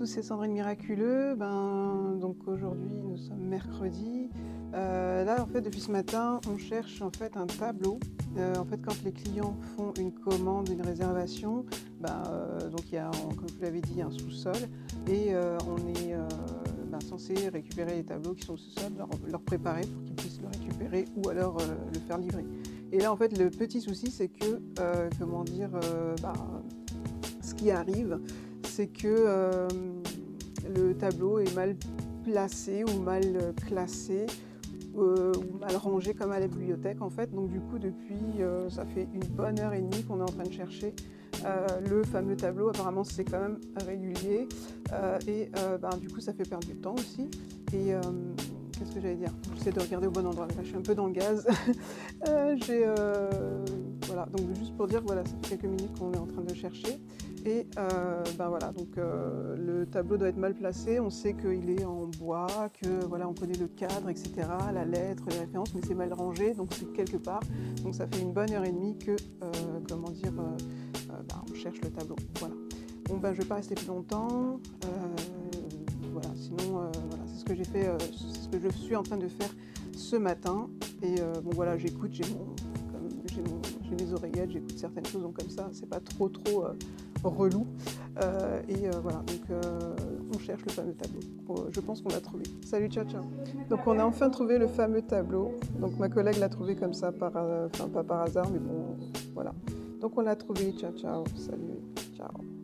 tous, c'est Sandrine Miraculeux. Ben, donc aujourd'hui, nous sommes mercredi. Euh, là, en fait, depuis ce matin, on cherche en fait un tableau. Euh, en fait, quand les clients font une commande, une réservation, ben, euh, donc il y a, comme vous l'avais dit, un sous-sol et on est ben, censé récupérer les tableaux qui sont au sous-sol, leur, préparer pour qu'ils puissent le récupérer ou alors le faire livrer. Et là, en fait, le petit souci, c'est que, comment dire, ben, ce qui arrive, c'est que euh, le tableau est mal placé ou mal classé euh, ou mal rangé comme à la bibliothèque en fait. Donc du coup depuis euh, ça fait une bonne heure et demie qu'on est en train de chercher le fameux tableau. Apparemment c'est quand même régulier et ben, du coup ça fait perdre du temps aussi. Et qu'est-ce que j'allais dire? J'essaie de regarder au bon endroit. Là, je suis un peu dans le gaz. j'ai voilà donc juste pour dire voilà ça fait quelques minutes qu'on est en train de chercher. Et euh, ben voilà, donc euh, le tableau doit être mal placé. On sait qu'il est en bois, que voilà, on connaît le cadre, etc., la lettre, les références, mais c'est mal rangé, donc c'est quelque part. Donc ça fait une bonne heure et demie que, euh, comment dire, ben, on cherche le tableau. Voilà. Bon ben je vais pas rester plus longtemps. voilà, sinon voilà, c'est ce que j'ai fait, c'est ce que je suis en train de faire ce matin. Et bon voilà, j'écoute, j'ai mon, j'ai mes oreillettes, j'écoute certaines choses, donc comme ça, c'est pas trop trop relou. Euh, et euh, voilà, donc euh, on cherche le fameux tableau. je pense qu'on l'a trouvé. Salut, ciao, ciao. Donc on a enfin trouvé le fameux tableau. Donc ma collègue l'a trouvé comme ça, par, enfin pas par hasard, mais bon, voilà. Donc on l'a trouvé. Ciao, ciao. Salut, ciao.